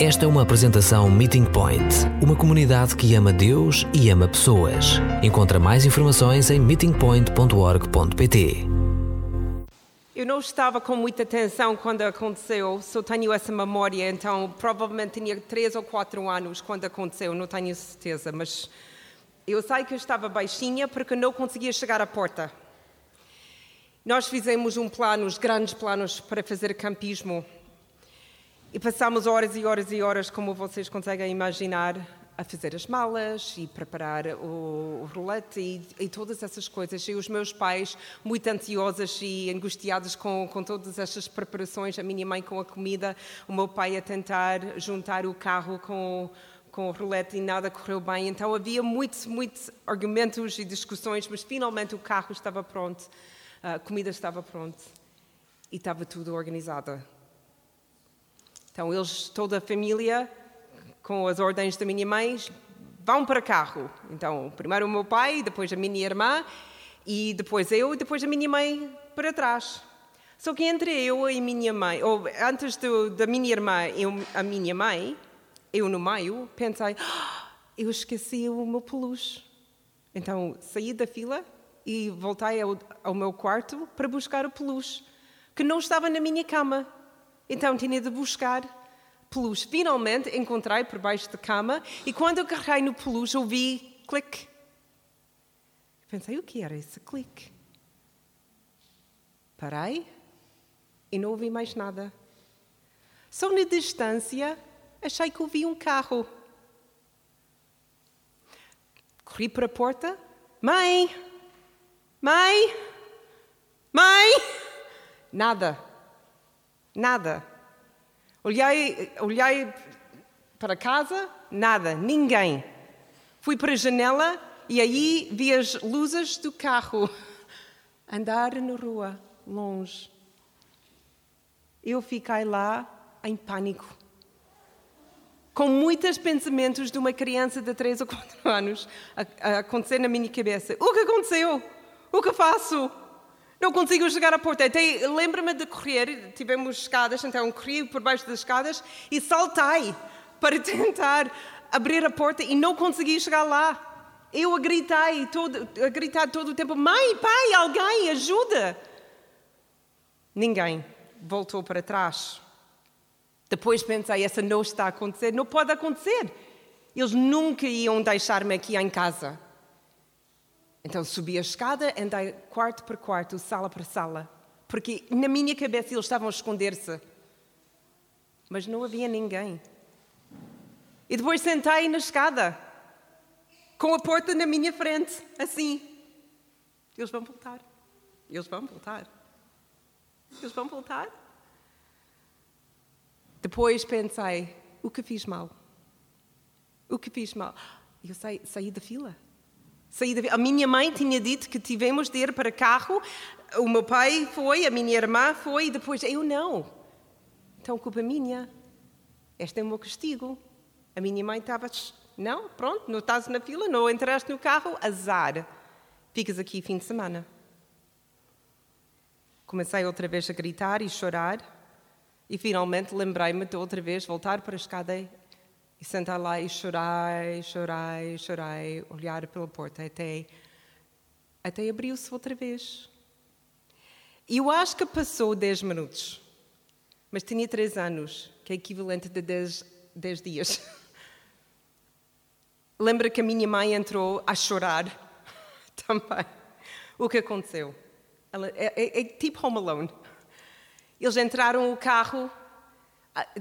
Esta é uma apresentação Meeting Point, uma comunidade que ama Deus e ama pessoas. Encontra mais informações em meetingpoint.org.pt. Eu não estava com muita atenção quando aconteceu, só tenho essa memória, então provavelmente tinha três ou quatro anos quando aconteceu, não tenho certeza, mas eu sei que eu estava baixinha porque não conseguia chegar à porta. Nós fizemos um plano, os grandes planos para fazer campismo e passámos horas e horas e horas, como vocês conseguem imaginar, a fazer as malas e preparar o, o rolete e, e, todas essas coisas. E os meus pais, muito ansiosos e angustiados com, com todas estas preparações, a minha mãe com a comida, o meu pai a tentar juntar o carro com, com o rolete e nada correu bem. Então havia muitos, muitos argumentos e discussões, mas finalmente o carro estava pronto, a comida estava pronta e estava tudo organizado. Então, eles, toda a família, com as ordens da minha mãe, vão para carro. Então, primeiro o meu pai, depois a minha irmã, e depois eu, e depois a minha mãe para trás. Só que entre eu e minha mãe, ou antes do, da minha irmã e a minha mãe, eu no meio, pensei, ah, eu esqueci o meu peluche. Então, saí da fila e voltei ao, ao meu quarto para buscar o peluche, que não estava na minha cama. Então tinha de buscar peluche. Finalmente encontrei por baixo da cama e quando eu carreguei no peluche ouvi clique. Pensei, o que era esse clique? Parei e não ouvi mais nada. Só na distância achei que ouvi um carro. Corri para a porta. Mãe! Mãe! Mãe! Nada. Nada. Olhei, olhei para casa, nada, ninguém. Fui para a janela e aí vi as luzes do carro andar na rua, longe. Eu fiquei lá em pânico, com muitos pensamentos de uma criança de 3 ou 4 anos a, a acontecer na minha cabeça. O que aconteceu? O que faço? Não consigo chegar à porta. Lembro-me de correr, tivemos escadas, então corri por baixo das escadas e saltei para tentar abrir a porta e não consegui chegar lá. Eu a gritei todo, a gritar todo o tempo: Mãe, pai, alguém, ajuda! Ninguém voltou para trás. Depois pensei: essa não está a acontecer, não pode acontecer. Eles nunca iam deixar-me aqui em casa. Então subi a escada, andei quarto por quarto, sala por sala, porque na minha cabeça eles estavam a esconder-se. Mas não havia ninguém. E depois sentei na escada, com a porta na minha frente, assim. Eles vão voltar. Eles vão voltar. Eles vão voltar. Depois pensei: o que fiz mal? O que fiz mal? Eu saí, saí da fila. A minha mãe tinha dito que tivemos de ir para carro, o meu pai foi, a minha irmã foi, e depois eu não. Então, culpa minha. Este é o meu castigo. A minha mãe estava, não, pronto, não estás na fila, não entraste no carro, azar. Ficas aqui fim de semana. Comecei outra vez a gritar e chorar, e finalmente lembrei-me de outra vez voltar para a escada e sentar lá e chorar, chorar, chorar, olhar pela porta até, até abriu-se outra vez. E eu acho que passou 10 minutos, mas tinha 3 anos, que é equivalente a 10, 10 dias. Lembra que a minha mãe entrou a chorar também. O que aconteceu? Ela, é, é, é tipo Home Alone. Eles entraram no carro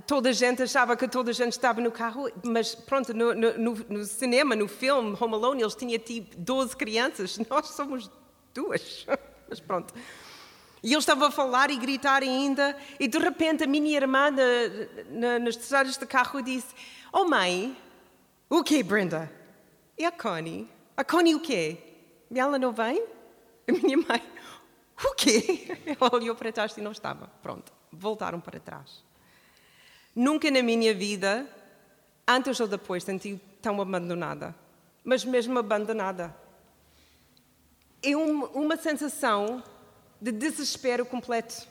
toda a gente achava que toda a gente estava no carro, mas pronto, no, no, no cinema, no filme Home Alone, eles tinham tipo 12 crianças, nós somos duas, mas pronto. E eles estavam a falar e gritar ainda, e de repente a minha irmã na, na, nas estradas de carro disse: Oh mãe, o quê, Brenda? E a Connie? A Connie o quê? E ela não vem? A minha mãe, o quê? Ela olhou para trás e não estava. Pronto, voltaram para trás. Nunca na minha vida, antes ou depois, senti tão abandonada. Mas mesmo abandonada. É uma sensação de desespero completo.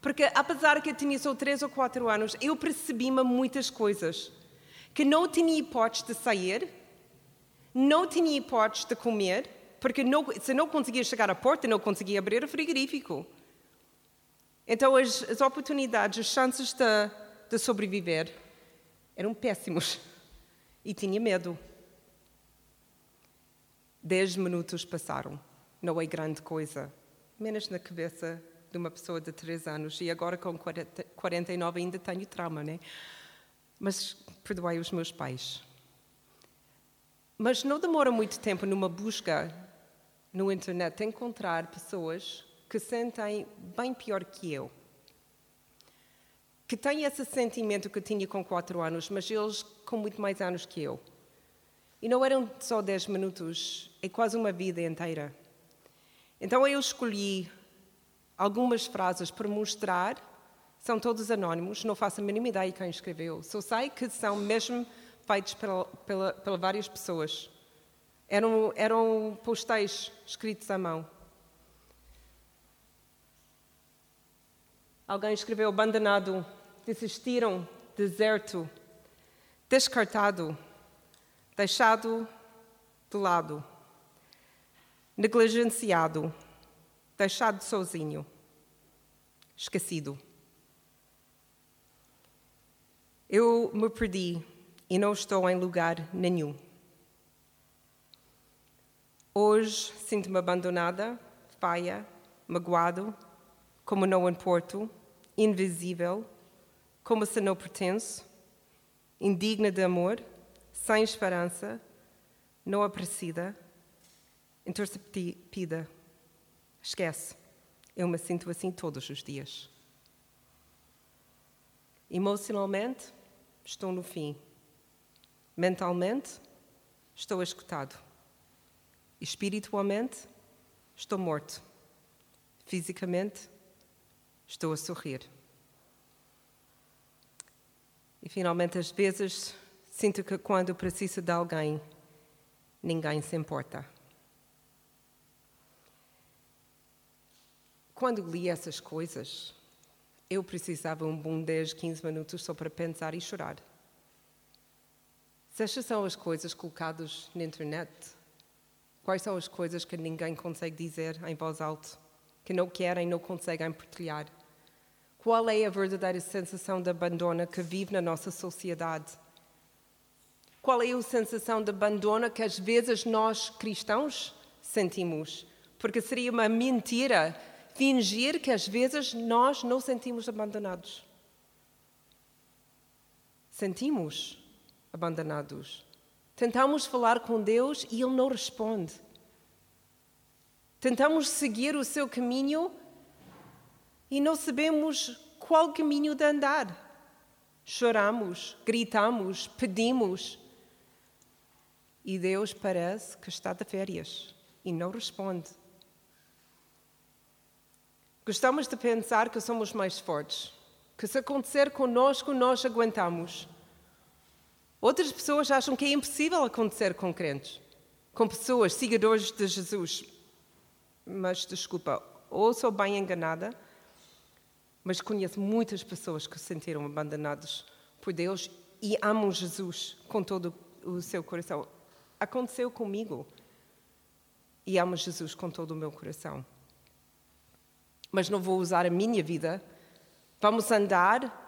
Porque apesar que eu tinha só três ou quatro anos, eu percebi-me muitas coisas. Que não tinha hipótese de sair, não tinha hipótese de comer, porque não, se não conseguia chegar à porta, não conseguia abrir o frigorífico. Então as, as oportunidades, as chances de, de sobreviver eram péssimos. E tinha medo. Dez minutos passaram. Não é grande coisa. Menos na cabeça de uma pessoa de três anos. E agora, com 40, 49, ainda tenho trauma, né? Mas perdoai os meus pais. Mas não demora muito tempo numa busca no internet encontrar pessoas que sentem bem pior que eu. Que têm esse sentimento que eu tinha com quatro anos, mas eles com muito mais anos que eu. E não eram só dez minutos, é quase uma vida inteira. Então eu escolhi algumas frases para mostrar, são todos anónimos, não faço a mínima ideia quem escreveu, só sei que são mesmo feitos pela, pela, pela várias pessoas. Eram, eram postais escritos à mão. Alguém escreveu abandonado, desistiram, deserto, descartado, deixado de lado negligenciado, deixado sozinho, esquecido. Eu me perdi e não estou em lugar nenhum. Hoje sinto-me abandonada, paia, magoado, como não importo, invisível, como se não pertenço, indigna de amor, sem esperança, não apreciada interceptida. Esquece. Eu me sinto assim todos os dias. Emocionalmente, estou no fim. Mentalmente, estou escutado. Espiritualmente, estou morto. Fisicamente, estou a sorrir. E finalmente, às vezes, sinto que quando preciso de alguém, ninguém se importa. Quando li essas coisas, eu precisava um bom 10, 15 minutos só para pensar e chorar. Se estas são as coisas colocadas na internet, quais são as coisas que ninguém consegue dizer em voz alta, que não querem, não conseguem partilhar? Qual é a verdadeira sensação de abandono que vive na nossa sociedade? Qual é a sensação de abandono que às vezes nós cristãos sentimos? Porque seria uma mentira fingir que às vezes nós não sentimos abandonados. Sentimos abandonados. Tentamos falar com Deus e Ele não responde. Tentamos seguir o seu caminho e não sabemos qual caminho de andar. Choramos, gritamos, pedimos. E Deus parece que está de férias e não responde. Gostamos de pensar que somos mais fortes, que se acontecer conosco, nós aguentamos. Outras pessoas acham que é impossível acontecer com crentes, com pessoas, seguidores de Jesus. Mas, desculpa, ou sou bem enganada, mas conheço muitas pessoas que se sentiram abandonadas por Deus e amam Jesus com todo o seu coração. Aconteceu comigo. E amo Jesus com todo o meu coração mas não vou usar a minha vida. Vamos andar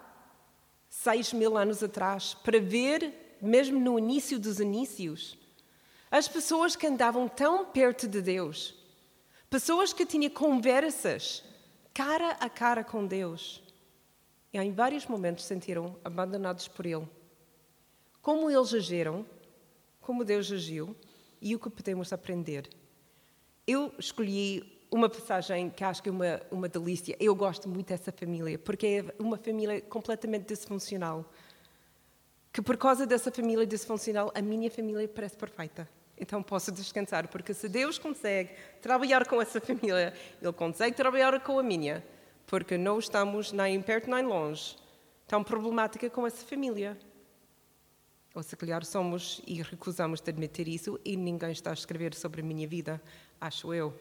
seis mil anos atrás para ver, mesmo no início dos inícios, as pessoas que andavam tão perto de Deus, pessoas que tinham conversas cara a cara com Deus e em vários momentos sentiram abandonados por Ele. Como eles agiram, como Deus agiu e o que podemos aprender. Eu escolhi uma passagem que acho que é uma, uma delícia. Eu gosto muito dessa família, porque é uma família completamente disfuncional. Que por causa dessa família disfuncional, a minha família parece perfeita então posso descansar, porque se Deus consegue trabalhar com essa família, Ele consegue trabalhar com a minha, porque não estamos nem perto nem longe, tão problemática com essa família. Ou se calhar somos e recusamos de admitir isso e ninguém está a escrever sobre a minha vida, acho eu.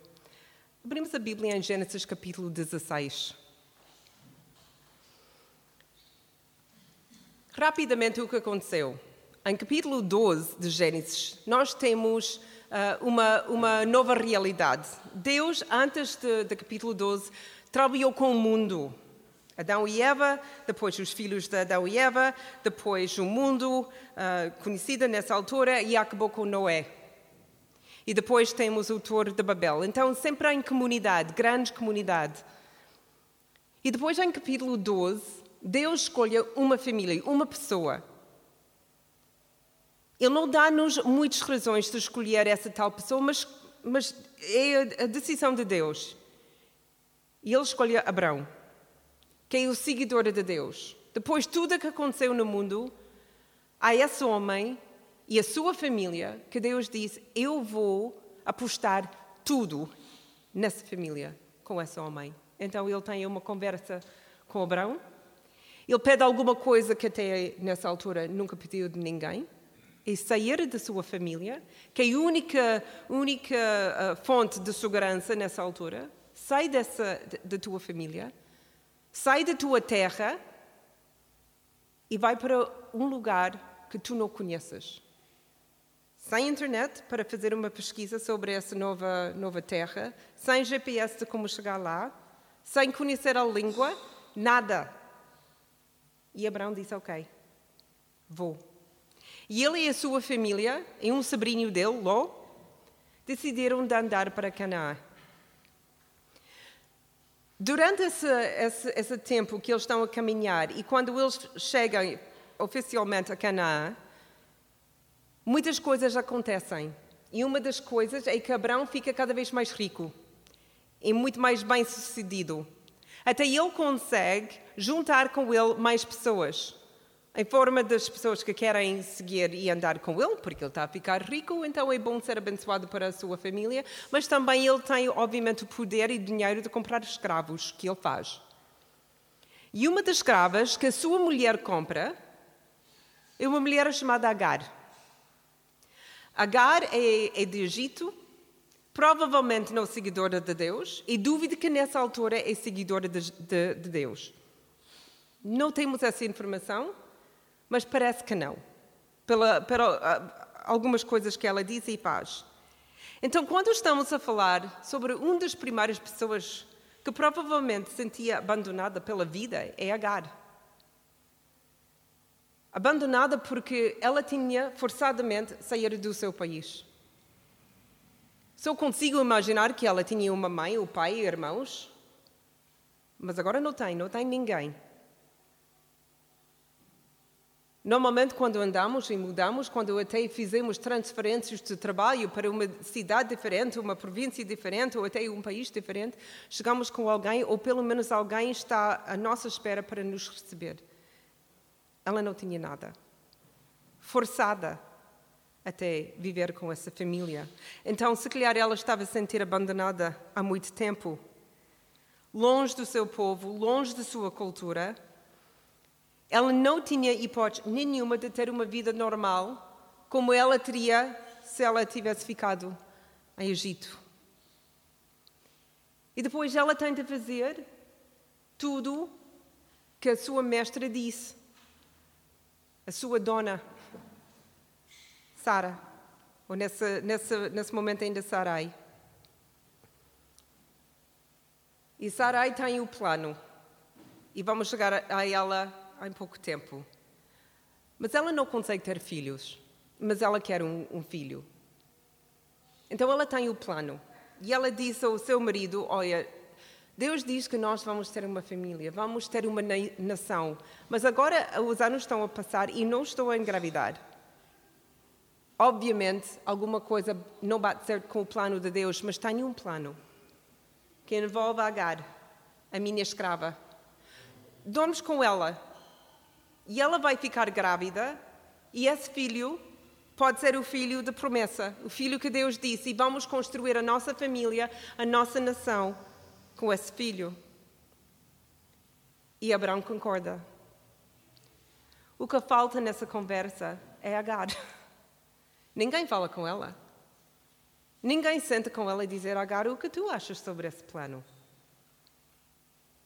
Abrimos a Bíblia em Gênesis capítulo 16. Rapidamente o que aconteceu. Em capítulo 12 de Gênesis, nós temos uh, uma, uma nova realidade. Deus, antes do capítulo 12, trabalhou com o mundo. Adão e Eva, depois os filhos de Adão e Eva, depois o mundo, uh, conhecido nessa altura, e acabou com Noé. E depois temos o Torre de Babel. Então, sempre em comunidade, grande comunidade. E depois, em capítulo 12, Deus escolhe uma família, uma pessoa. Ele não dá-nos muitas razões de escolher essa tal pessoa, mas, mas é a decisão de Deus. E ele escolhe Abraão, que é o seguidor de Deus. Depois de tudo o que aconteceu no mundo, há esse homem e a sua família que Deus diz: Eu vou apostar tudo nessa família, com esse homem. Então ele tem uma conversa com Abraão. Ele pede alguma coisa que até nessa altura nunca pediu de ninguém. E sair da sua família, que é a única, única uh, fonte de segurança nessa altura. Sai dessa, da tua família, sai da tua terra e vai para um lugar que tu não conheces. Sem internet para fazer uma pesquisa sobre essa nova, nova terra, sem GPS de como chegar lá, sem conhecer a língua, nada. E Abraão disse: Ok, vou. E ele e a sua família, e um sobrinho dele, Ló, decidiram de andar para Canaã. Durante esse, esse, esse, tempo que eles estão a caminhar e quando eles chegam oficialmente a Canaã, muitas coisas acontecem. E uma das coisas é que Abraão fica cada vez mais rico e muito mais bem sucedido. Até ele consegue juntar com ele mais pessoas em forma das pessoas que querem seguir e andar com ele, porque ele está a ficar rico, então é bom ser abençoado para a sua família, mas também ele tem, obviamente, o poder e dinheiro de comprar escravos, que ele faz. E uma das escravas que a sua mulher compra é uma mulher chamada Agar. Agar é, é de Egito, provavelmente não seguidora de Deus, e duvido que nessa altura é seguidora de, de, de Deus. Não temos essa informação, mas parece que não, pela, pela, algumas coisas que ela diz e faz. Então, quando estamos a falar sobre uma das primeiras pessoas que provavelmente sentia abandonada pela vida, é Agar. Abandonada porque ela tinha forçadamente sair do seu país. Só consigo imaginar que ela tinha uma mãe, um pai irmãos, mas agora não tem, não tem ninguém. Normalmente, quando andamos e mudamos, quando até fizemos transferências de trabalho para uma cidade diferente, uma província diferente ou até um país diferente, chegamos com alguém, ou pelo menos alguém está à nossa espera para nos receber. Ela não tinha nada. Forçada até viver com essa família. Então, se calhar ela estava a sentir abandonada há muito tempo, longe do seu povo, longe da sua cultura ela não tinha hipótese nenhuma de ter uma vida normal como ela teria se ela tivesse ficado em Egito. E depois ela tenta fazer tudo que a sua mestra disse, a sua dona, Sara, ou nesse, nesse, nesse momento ainda Sarai. E Sarai tem o plano, e vamos chegar a ela em pouco tempo. Mas ela não consegue ter filhos, mas ela quer um, um filho. Então ela tem o plano. E ela diz ao seu marido: Olha, Deus diz que nós vamos ter uma família, vamos ter uma nação, mas agora os anos estão a passar e não estou a engravidar. Obviamente, alguma coisa não bate certo com o plano de Deus, mas tenho um plano que envolve Agar, a minha escrava. Dormes com ela, e ela vai ficar grávida, e esse filho pode ser o filho de promessa, o filho que Deus disse, e vamos construir a nossa família, a nossa nação com esse filho. E Abraão concorda. O que falta nessa conversa é Agar. Ninguém fala com ela. Ninguém senta com ela e dizer, Agar, o que tu achas sobre esse plano?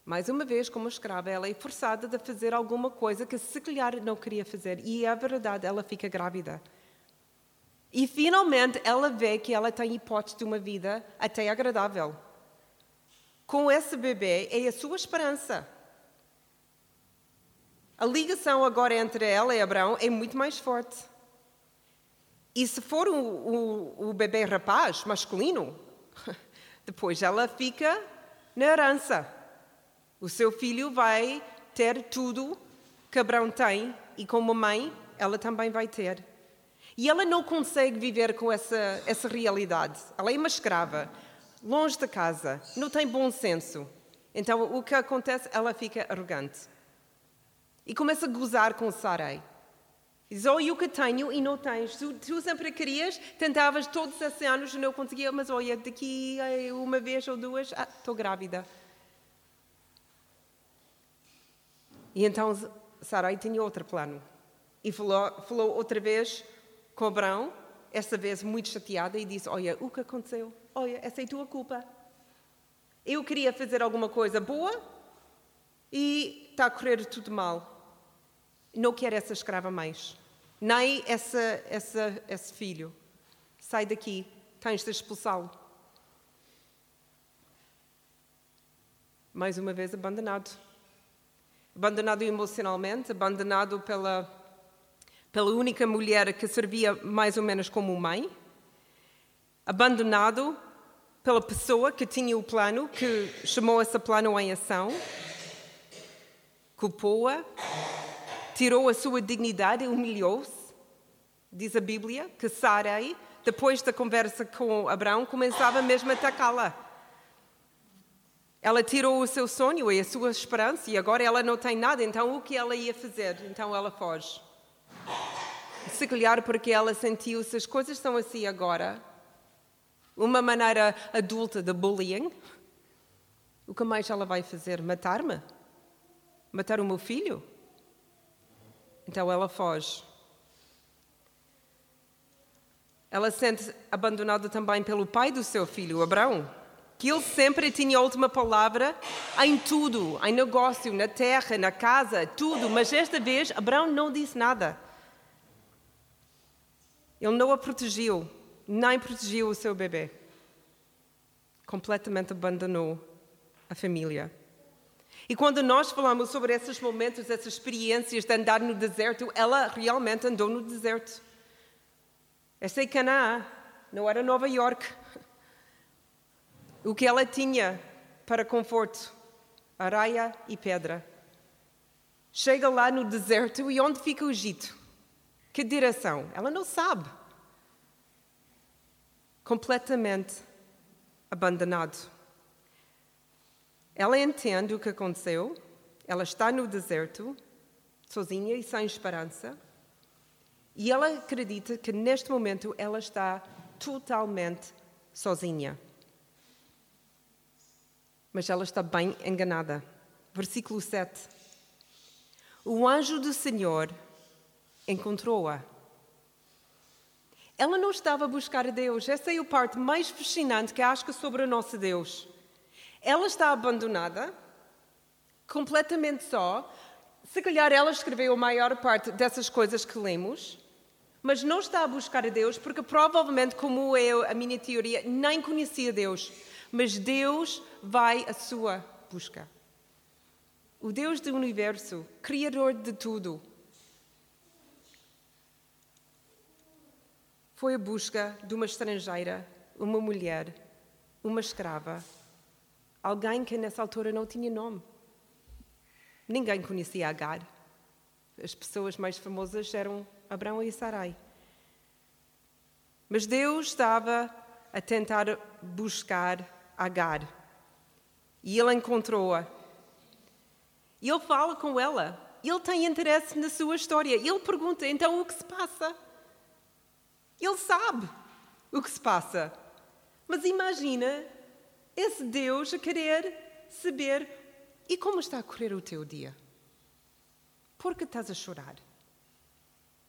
Mais uma vez, como escrava, ela é forçada a fazer alguma coisa que se calhar não queria fazer. E é verdade, ela fica grávida. E finalmente ela vê que ela tem hipótese de uma vida até agradável. Com esse bebê é a sua esperança. A ligação agora entre ela e Abraão é muito mais forte. E se for o, o, o bebê rapaz, masculino, depois ela fica na herança. O seu filho vai ter tudo que Abraão tem e como mãe ela também vai ter. E ela não consegue viver com essa, essa realidade. Ela é uma escrava, longe da casa, não tem bom senso. Então o que acontece? Ela fica arrogante. E começa a gozar com Sarai. Diz, olha o que tenho e não tens. Tu, tu, sempre querias, tentavas todos esses anos e não conseguia, mas olha, daqui uma vez ou duas, ah, estou grávida. E então Sarai tinha outro plano. E falou, falou outra vez com Abraão, essa vez muito chateada, e disse: Olha, o que aconteceu? Olha, essa é a tua culpa. Eu queria fazer alguma coisa boa e está a correr tudo mal. Não quero essa escrava mais. Nem essa, essa, esse filho. Sai daqui, tens de expulsá-lo. Mais uma vez abandonado. Abandonado emocionalmente, abandonado pela pela única mulher que servia mais ou menos como mãe, abandonado pela pessoa que tinha o plano, que chamou esse plano em ação, culpou-a, tirou a sua dignidade, humilhou-se. Diz a Bíblia que Sarai, depois da conversa com Abraão, começava mesmo a atacá-la. Ela tirou o seu sonho e a sua esperança e agora ela não tem nada, então o que ela ia fazer? Então ela foge. Se calhar porque ela sentiu se as coisas são assim agora, uma maneira adulta de bullying, o que mais ela vai fazer? Matar-me? Matar o meu filho? Então ela foge. Ela sente abandonada também pelo pai do seu filho, Abraão, que ele sempre tinha a última palavra em tudo, em negócio, na terra, na casa, tudo, mas esta vez Abraão não disse nada. Ele não a protegeu, nem protegeu o seu bebê. Completamente abandonou a família. E quando nós falamos sobre esses momentos, essas experiências de andar no deserto, ela realmente andou no deserto. Essa é Canaã, não era Nova York. O que ela tinha para conforto? Areia e pedra. Chega lá no deserto e onde fica o Egito? Que direção? Ela não sabe. Completamente abandonado. Ela entende o que aconteceu, ela está no deserto, sozinha e sem esperança, e ela acredita que neste momento ela está totalmente sozinha. Mas ela está bem enganada. Versículo 7. O anjo do Senhor encontrou-a. Ela não estava a buscar a Deus. Essa é a parte mais fascinante que acho que sobre o nosso Deus. Ela está abandonada, completamente só. Se calhar ela escreveu a maior parte dessas coisas que lemos, mas não está a buscar a Deus porque provavelmente, como eu, a minha teoria, nem conhecia Deus. Mas Deus vai à sua busca. O Deus do universo, Criador de tudo, foi a busca de uma estrangeira, uma mulher, uma escrava, alguém que nessa altura não tinha nome. Ninguém conhecia Agar. As pessoas mais famosas eram Abraão e Sarai. Mas Deus estava a tentar buscar Agar. E ele encontrou-a. E ele fala com ela. Ele tem interesse na sua história. Ele pergunta: então o que se passa? Ele sabe o que se passa. Mas imagina esse Deus a querer saber e como está a correr o teu dia? Por que estás a chorar?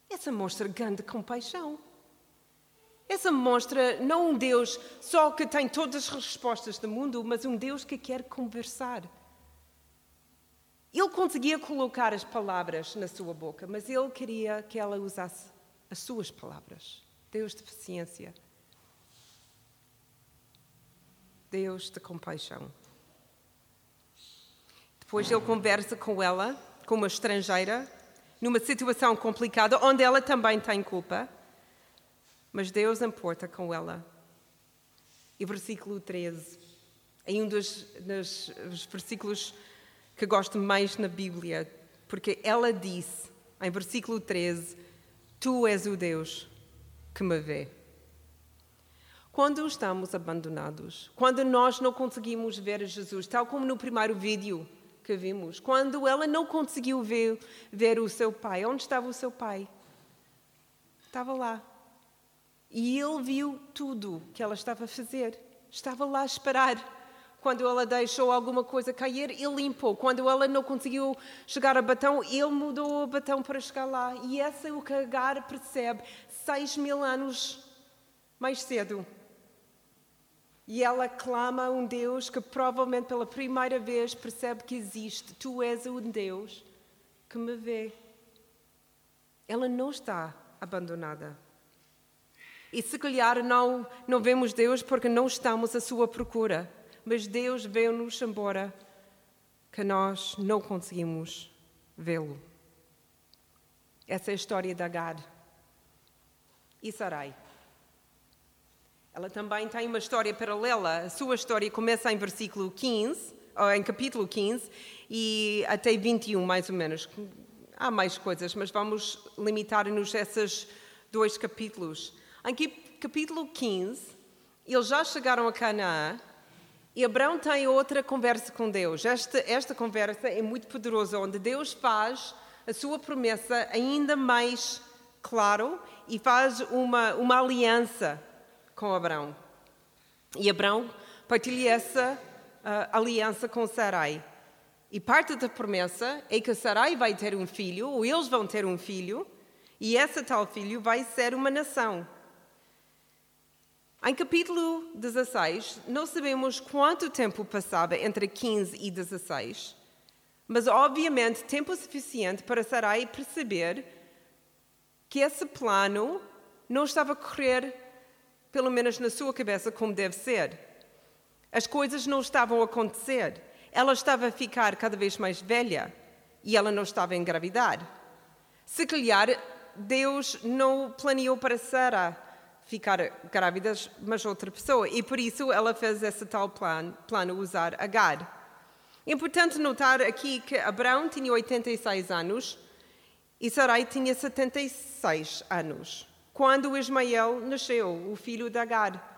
Essa mostra grande compaixão. Essa mostra não um Deus só que tem todas as respostas do mundo, mas um Deus que quer conversar. Ele conseguia colocar as palavras na sua boca, mas ele queria que ela usasse as suas palavras. Deus de paciência. Deus de compaixão. Depois ele conversa com ela, com uma estrangeira, numa situação complicada, onde ela também tem culpa, mas Deus importa com ela. E versículo 13, em um dos, dos, dos versículos que gosto mais na Bíblia, porque ela disse, em versículo 13: Tu és o Deus que me vê. Quando estamos abandonados, quando nós não conseguimos ver Jesus, tal como no primeiro vídeo que vimos, quando ela não conseguiu ver, ver o seu pai, onde estava o seu pai? Estava lá. E ele viu tudo que ela estava a fazer. Estava lá a esperar. Quando ela deixou alguma coisa cair, ele limpou. Quando ela não conseguiu chegar a Batão, ele mudou o Batão para chegar lá. E esse é o que Agar percebe seis mil anos mais cedo. E ela clama a um Deus que provavelmente pela primeira vez percebe que existe. Tu és um Deus que me vê. Ela não está abandonada. E se calhar não, não vemos Deus porque não estamos à sua procura mas Deus veio-nos embora que nós não conseguimos vê-lo. Essa é a história de Agar e Sarai. Ela também tem uma história paralela. A sua história começa em versículo 15, ou em capítulo 15, e até 21, mais ou menos. Há mais coisas, mas vamos limitar-nos a esses dois capítulos. Em capítulo 15, eles já chegaram a Canaã e Abraão tem outra conversa com Deus. Esta, esta conversa é muito poderosa, onde Deus faz a sua promessa ainda mais claro e faz uma, uma aliança com Abraão. E Abraão partilha essa uh, aliança com Sarai. E parte da promessa é que Sarai vai ter um filho, ou eles vão ter um filho, e esse tal filho vai ser uma nação. Em capítulo 16, não sabemos quanto tempo passava entre 15 e 16, mas obviamente tempo suficiente para Sarai perceber que esse plano não estava a correr, pelo menos na sua cabeça, como deve ser. As coisas não estavam a acontecer. Ela estava a ficar cada vez mais velha e ela não estava a engravidar. Se calhar, Deus não planeou para Sara ficar grávidas, mas outra pessoa. E por isso ela fez esse tal plano, plano usar Agar. Importante notar aqui que Abraão tinha 86 anos e Sarai tinha 76 anos, quando Ismael nasceu, o filho de Agar.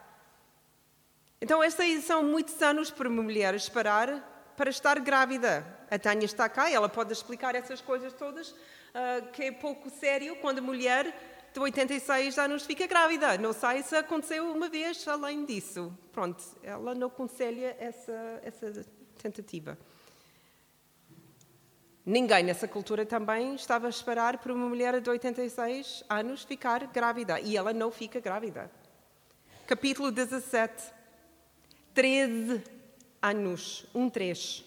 Então, estes são muitos anos para uma mulher esperar para estar grávida. A Tânia está cá ela pode explicar essas coisas todas, uh, que é pouco sério quando a mulher de 86 anos fica grávida. Não sei se aconteceu uma vez além disso. Pronto, ela não aconselha essa, essa tentativa. Ninguém nessa cultura também estava a esperar por uma mulher de 86 anos ficar grávida. E ela não fica grávida. Capítulo 17. 13 anos. Um três.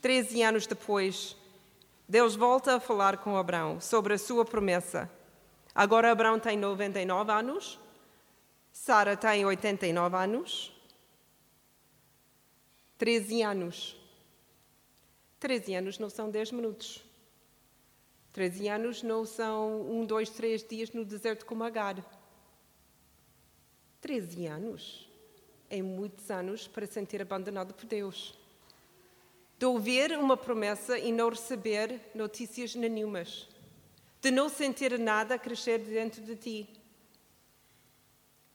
13 anos depois, Deus volta a falar com Abraão sobre a sua promessa Agora Abraão tem 99 anos, Sara tem 89 anos, 13 anos. 13 anos não são 10 minutos. 13 anos não são um, dois, três dias no deserto como Agar. 13 anos é muitos anos para sentir abandonado por Deus. De ouvir uma promessa e não receber notícias nenhumas de não sentir nada crescer dentro de ti,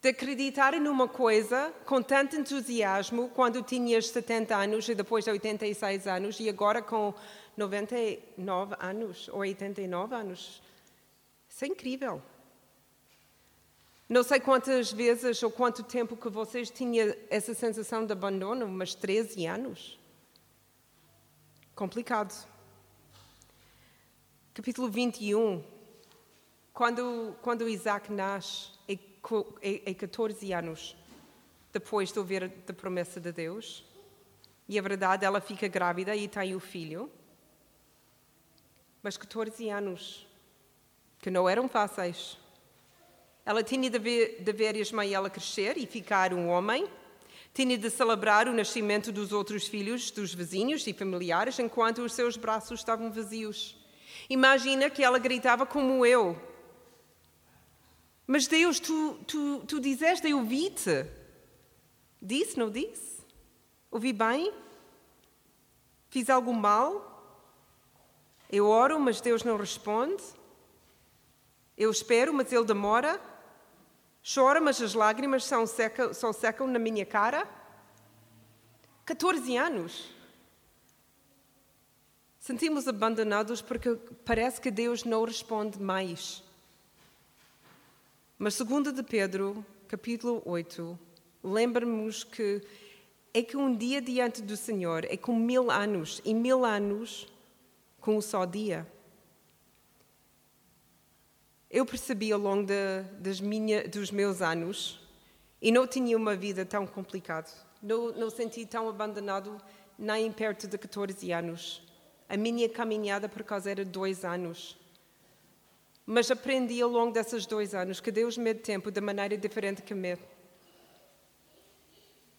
de acreditar numa coisa com tanto entusiasmo quando tinhas 70 anos e depois 86 anos e agora com 99 anos ou 89 anos. Isso é incrível. Não sei quantas vezes ou quanto tempo que vocês tinham essa sensação de abandono, mas 13 anos. Complicado capítulo 21, quando, quando Isaac nasce, é, é, é 14 anos depois de ouvir a promessa de Deus. E a verdade, ela fica grávida e tem o filho. mas 14 anos, que não eram fáceis. Ela tinha de ver, de ver Ismael crescer e ficar um homem, tinha de celebrar o nascimento dos outros filhos, dos vizinhos e familiares, enquanto os seus braços estavam vazios. Imagina que ela gritava como eu. Mas Deus, tu, tu, tu dizeste, eu vi-te. Disse, não disse? Ouvi bem? Fiz algo mal? Eu oro, mas Deus não responde? Eu espero, mas Ele demora? Chora, mas as lágrimas só secam, só secam na minha cara? 14 anos. Sentimos abandonados porque parece que Deus não responde mais. Mas segundo de Pedro, capítulo 8, lembra-nos que é que um dia diante do Senhor é como mil anos, e mil anos com um só dia. Eu percebi ao longo de, das minha, dos meus anos e não tinha uma vida tão complicada. Não, não senti tão abandonado nem perto de 14 anos. A minha caminhada por causa era dois anos. Mas aprendi ao longo desses dois anos que Deus mede tempo de maneira diferente que me.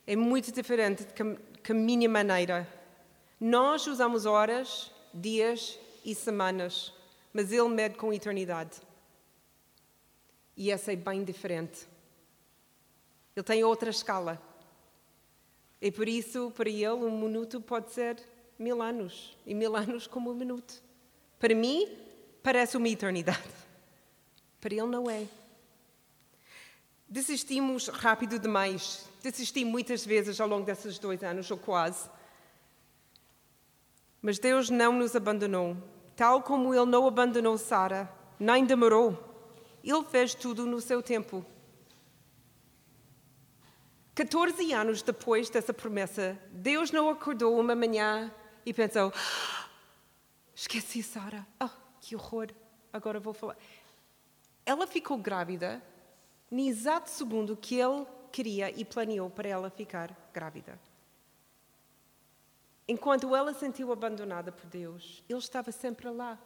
É muito diferente que a minha maneira. Nós usamos horas, dias e semanas, mas Ele mede com eternidade. E essa é bem diferente. Ele tem outra escala. E por isso, para ele, um minuto pode ser mil anos. E mil anos como um minuto. Para mim, parece uma eternidade. Para ele, não é. Desistimos rápido demais. Desisti muitas vezes ao longo desses dois anos, ou quase. Mas Deus não nos abandonou. Tal como Ele não abandonou Sara, nem demorou. Ele fez tudo no seu tempo. 14 anos depois dessa promessa, Deus não acordou uma manhã e pensou: ah, esqueci Sara. Oh, que horror! Agora vou falar. Ela ficou grávida no exato segundo que ele queria e planeou para ela ficar grávida. Enquanto ela sentiu abandonada por Deus, ele estava sempre lá,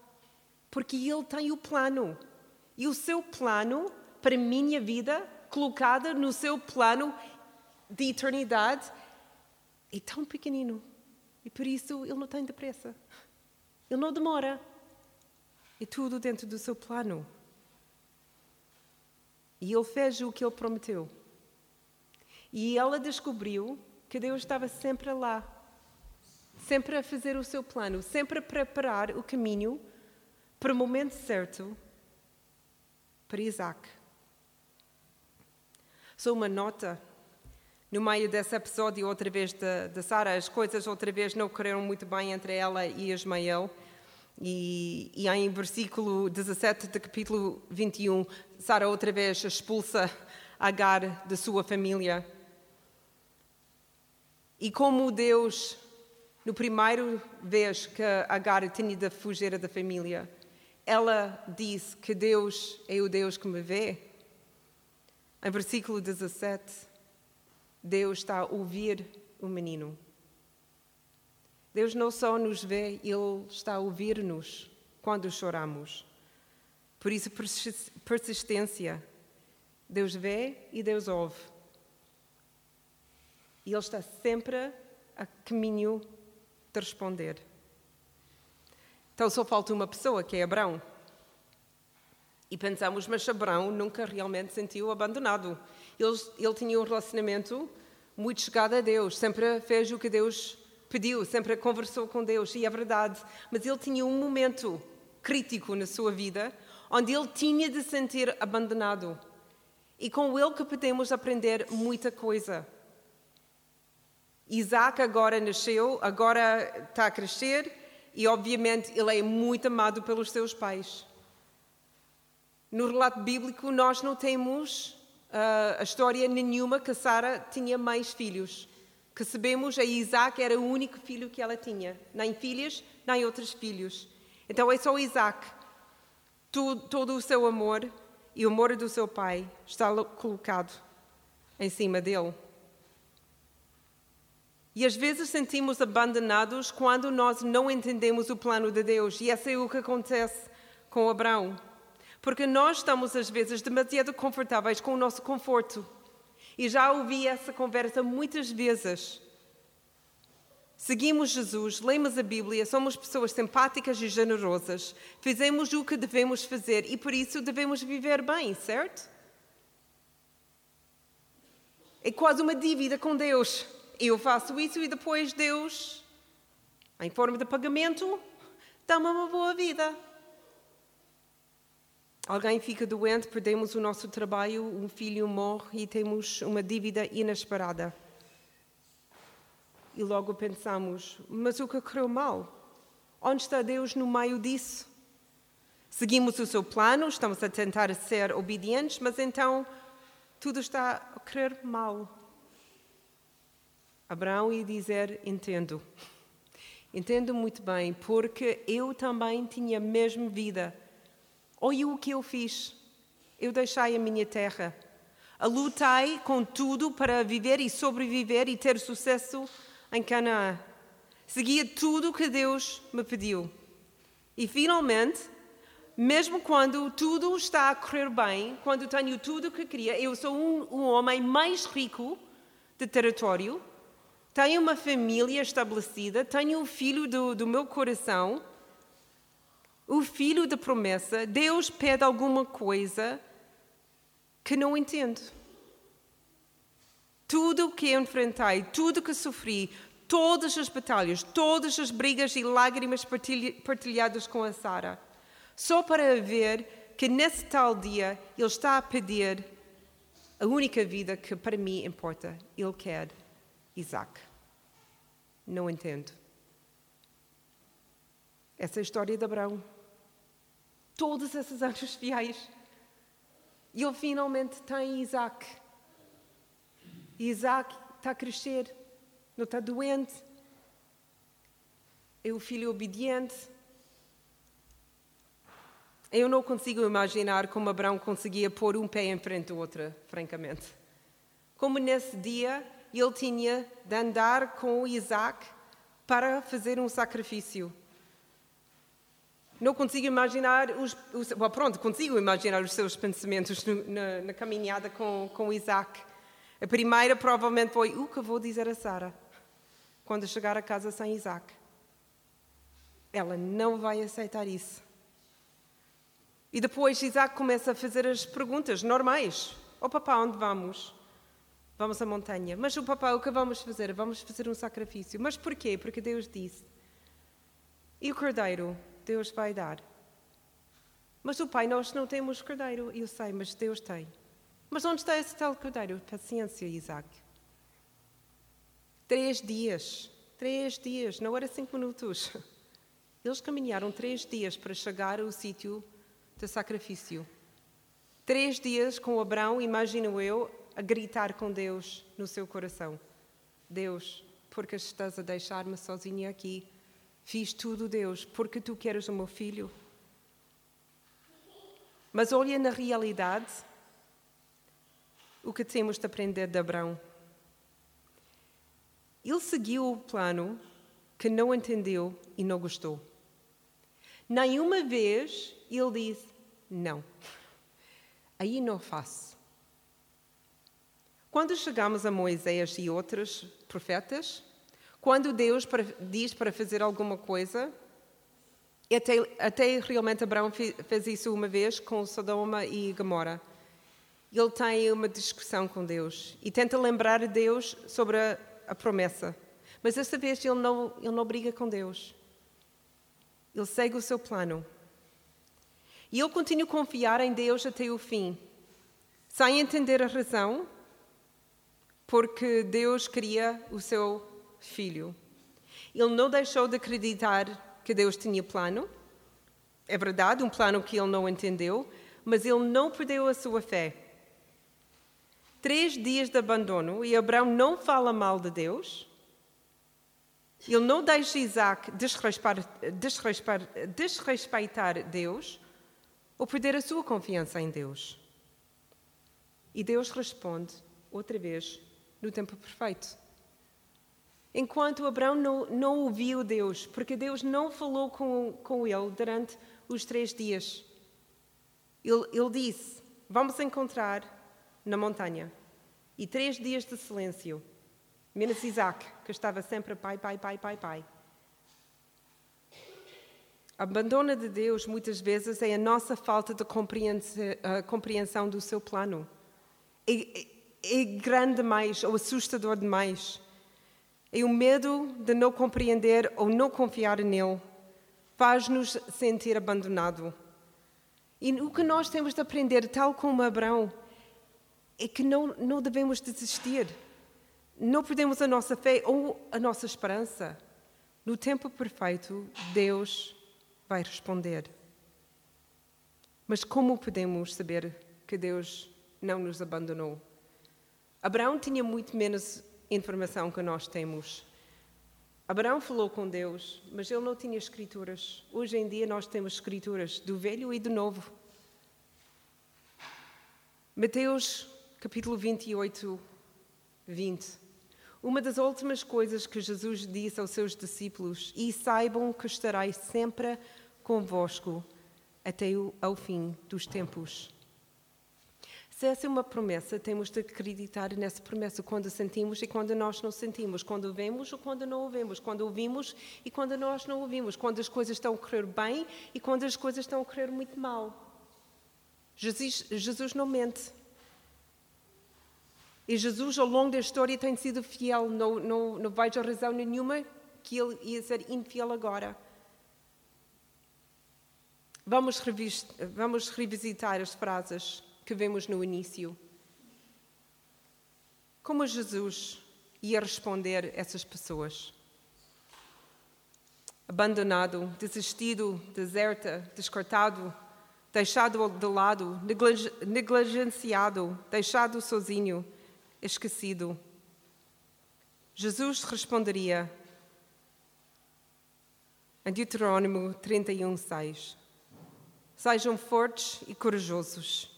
porque ele tem o plano. E o seu plano para a minha vida, colocada no seu plano de eternidade, é tão pequenino. E por isso ele não tem depressa. Ele não demora. É tudo dentro do seu plano. E ele fez o que ele prometeu. E ela descobriu que Deus estava sempre lá, sempre a fazer o seu plano, sempre a preparar o caminho para o momento certo para Isaac. Só uma nota. No meio desse episódio, outra vez, de, de Sara, as coisas outra vez não correram muito bem entre ela e Ismael. E, e em versículo 17 do capítulo 21, Sara outra vez expulsa Agar da sua família. E como Deus, no primeiro vez que Agar tinha de fugir da família, ela disse que Deus é o Deus que me vê. Em versículo 17, Deus está a ouvir o menino. Deus não só nos vê, Ele está a ouvir-nos quando choramos. Por isso, persistência. Deus vê e Deus ouve. E Ele está sempre a caminho de responder. Então só falta uma pessoa, que é Abraão. E pensamos, mas Abraão nunca realmente sentiu abandonado. Ele, ele tinha um relacionamento muito chegado a Deus, sempre fez o que Deus pediu, sempre conversou com Deus, e é verdade. Mas ele tinha um momento crítico na sua vida onde ele tinha de sentir abandonado. E com ele que podemos aprender muita coisa. Isaac agora nasceu, agora está a crescer, e obviamente ele é muito amado pelos seus pais. No relato bíblico, nós não temos uh, a história nenhuma que Sara tinha mais filhos. Que sabemos, a Isaac era o único filho que ela tinha, nem filhas, nem outros filhos. Então é só Isaac. Todo, todo o seu amor e o amor do seu pai está colocado em cima dele. E às vezes sentimos abandonados quando nós não entendemos o plano de Deus, e isso é o que acontece com Abraão. Porque nós estamos às vezes demasiado confortáveis com o nosso conforto. E já ouvi essa conversa muitas vezes. Seguimos Jesus, lemos a Bíblia, somos pessoas simpáticas e generosas, fizemos o que devemos fazer e por isso devemos viver bem, certo? É quase uma dívida com Deus. Eu faço isso e depois Deus, em forma de pagamento, dá-me uma boa vida. Alguém fica doente, perdemos o nosso trabalho, um filho morre e temos uma dívida inesperada. E logo pensamos: mas o que correu mal? Onde está Deus no meio disso? Seguimos o seu plano, estamos a tentar ser obedientes, mas então tudo está a correr mal. Abraão ia dizer: Entendo. Entendo muito bem, porque eu também tinha a mesma vida Olha o que eu fiz. Eu deixei a minha terra. Lutei com tudo para viver e sobreviver e ter sucesso em Canaã. Seguia tudo o que Deus me pediu. E finalmente, mesmo quando tudo está a correr bem, quando tenho tudo o que queria, eu sou um, um homem mais rico de território, tenho uma família estabelecida, tenho um filho do, do meu coração o filho da promessa, Deus pede alguma coisa que não entendo. Tudo o que enfrentei, tudo o que sofri, todas as batalhas, todas as brigas e lágrimas partilhadas com a Sara, só para ver que nesse tal dia ele está a pedir a única vida que para mim importa. Ele quer Isaac. Não entendo. Essa é a história de Abraão todos esses anos fiéis. E ele finalmente tem Isaac. E Isaac está a crescer, não está doente. É o filho obediente. Eu não consigo imaginar como Abraão conseguia pôr um pé em frente do outro, francamente. Como nesse dia ele tinha de andar com Isaac para fazer um sacrifício. Não consigo imaginar os, os pronto, consigo imaginar os seus pensamentos no, na, na, caminhada com, com Isaac. A primeira provavelmente foi o que vou dizer a Sara quando chegar a casa sem Isaac. Ela não vai aceitar isso. E depois Isaac começa a fazer as perguntas normais. Oh, papá, onde vamos? Vamos à montanha. Mas o papá, o que vamos fazer? Vamos fazer um sacrifício. Mas porquê? Porque Deus disse. E o cordeiro? Deus vai dar. Mas o Pai, nós não temos cordeiro. Eu sei, mas Deus tem. Mas onde está esse tal cordeiro? Paciência, Isaac. Três dias. Três dias, não era cinco minutos. Eles caminharam três dias para chegar ao sítio de sacrifício. Três dias com Abraão, imagino eu, a gritar com Deus no seu coração: Deus, porque estás a deixar-me sozinha aqui? Fiz tudo, Deus, porque tu queres o meu filho. Mas olha na realidade o que temos de aprender de Abraão. Ele seguiu o plano que não entendeu e não gostou. Nenhuma vez ele disse: Não, aí não faço. Quando chegamos a Moisés e outros profetas, quando Deus diz para fazer alguma coisa, até, até realmente Abraão fez isso uma vez com Sodoma e Gomorra. Ele tem uma discussão com Deus e tenta lembrar Deus sobre a, a promessa. Mas desta vez ele não, ele não briga com Deus. Ele segue o seu plano. E ele continua a confiar em Deus até o fim, sem entender a razão, porque Deus queria o seu filho. Ele não deixou de acreditar que Deus tinha plano. É verdade, um plano que ele não entendeu, mas ele não perdeu a sua fé. Três dias de abandono e Abraão não fala mal de Deus. Ele não deixa Isaac desrespeitar, Deus ou perder a sua confiança em Deus. E Deus responde outra vez no tempo perfeito. Enquanto Abraão não, não ouviu Deus, porque Deus não falou com, com ele durante os três dias. Ele, ele disse: Vamos encontrar na montanha. E três dias de silêncio, menos Isaac, que estava sempre pai, pai, pai, pai, pai. A abandono de Deus, muitas vezes, é a nossa falta de compreensão do seu plano. É, é grande demais ou assustador demais. É o medo de não compreender ou não confiar nele. Faz-nos sentir abandonado. E o que nós temos de aprender, tal como Abraão, é que não, não devemos desistir. Não perdemos a nossa fé ou a nossa esperança. No tempo perfeito, Deus vai responder. Mas como podemos saber que Deus não nos abandonou? Abraão tinha muito menos informação que nós temos. Abraão falou com Deus, mas ele não tinha escrituras. Hoje em dia nós temos escrituras do Velho e do Novo. Mateus capítulo 28, 20. Uma das últimas coisas que Jesus disse aos seus discípulos: E saibam que estarei sempre convosco até ao fim dos tempos. Se essa é uma promessa, temos de acreditar nessa promessa quando sentimos e quando nós não sentimos, quando vemos ou quando não ouvimos, quando ouvimos e quando nós não ouvimos, quando as coisas estão a correr bem e quando as coisas estão a correr muito mal. Jesus, Jesus não mente. E Jesus, ao longo da história, tem sido fiel. Não, não, não vejo razão nenhuma que ele ia ser infiel agora. Vamos, vamos revisitar as frases que vemos no início. Como Jesus ia responder essas pessoas? Abandonado, desistido, deserta, descartado, deixado de lado, negligenciado, deixado sozinho, esquecido. Jesus responderia em Deuteronômio 31, 6. Sejam fortes e corajosos,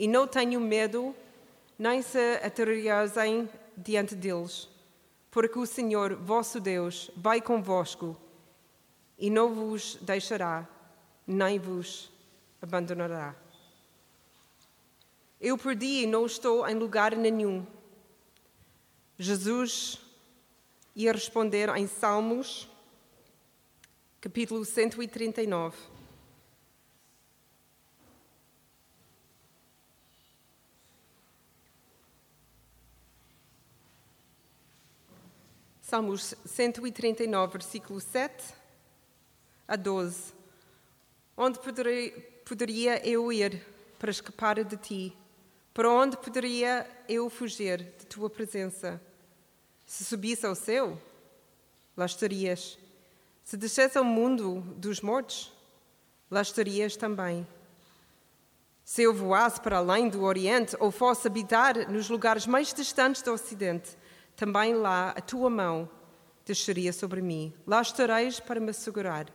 e não tenham medo, nem se aterrorizem diante deles, porque o Senhor, vosso Deus, vai convosco e não vos deixará, nem vos abandonará. Eu perdi e não estou em lugar nenhum. Jesus ia responder em Salmos, capítulo 139. Salmos 139, versículo 7 a 12. Onde poderei, poderia eu ir para escapar de ti? Para onde poderia eu fugir de tua presença? Se subisse ao céu, lá estarias. Se descesse ao mundo dos mortos, lá estarias também. Se eu voasse para além do Oriente ou fosse habitar nos lugares mais distantes do Ocidente, também lá a tua mão desceria sobre mim. Lá estareis para me segurar.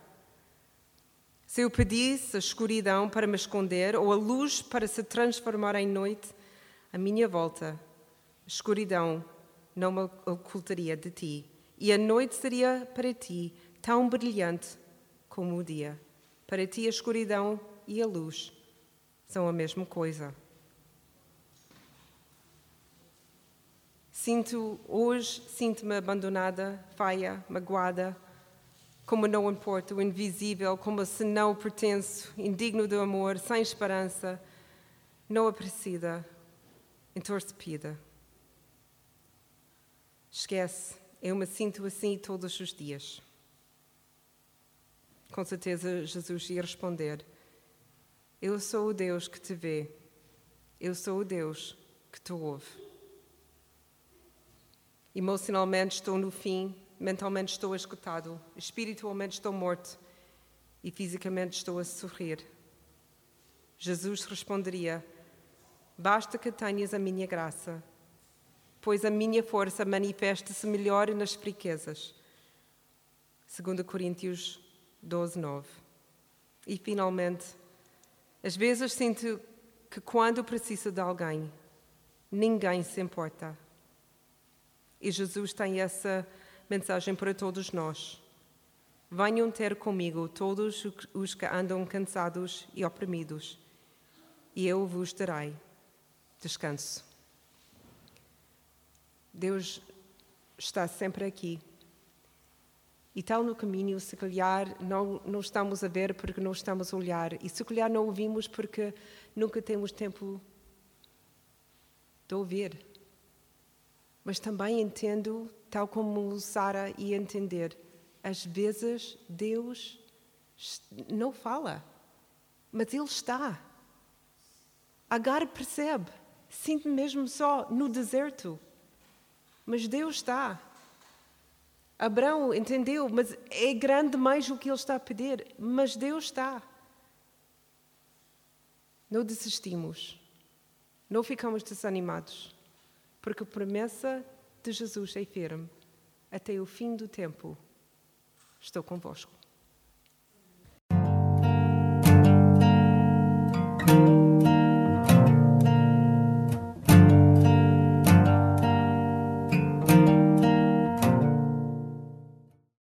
Se eu pedisse a escuridão para me esconder ou a luz para se transformar em noite, à minha volta, a escuridão não me ocultaria de ti, e a noite seria para ti tão brilhante como o dia. Para ti, a escuridão e a luz são a mesma coisa. Sinto hoje, sinto-me abandonada, faia, magoada, como não importa, o invisível, como se não pertenço, indigno do amor, sem esperança, não apreciada, entorcida. Esquece, eu me sinto assim todos os dias. Com certeza Jesus ia responder: Eu sou o Deus que te vê, eu sou o Deus que te ouve. Emocionalmente estou no fim, mentalmente estou escutado, espiritualmente estou morto e fisicamente estou a sorrir. Jesus responderia: Basta que tenhas a minha graça, pois a minha força manifesta-se melhor nas fraquezas. 2 Coríntios 12, 9. E finalmente, às vezes sinto que quando preciso de alguém, ninguém se importa. E Jesus tem essa mensagem para todos nós. Venham ter comigo todos os que andam cansados e oprimidos, e eu vos darei descanso. Deus está sempre aqui. E tal no caminho, se calhar não, não estamos a ver porque não estamos a olhar, e se calhar não ouvimos porque nunca temos tempo de ouvir. Mas também entendo, tal como Sara ia entender, às vezes Deus não fala, mas Ele está. Agar percebe, sinto mesmo só no deserto, mas Deus está. Abraão entendeu, mas é grande mais o que ele está a pedir, mas Deus está. Não desistimos, não ficamos desanimados, porque a promessa de Jesus é firme. Até o fim do tempo, estou convosco.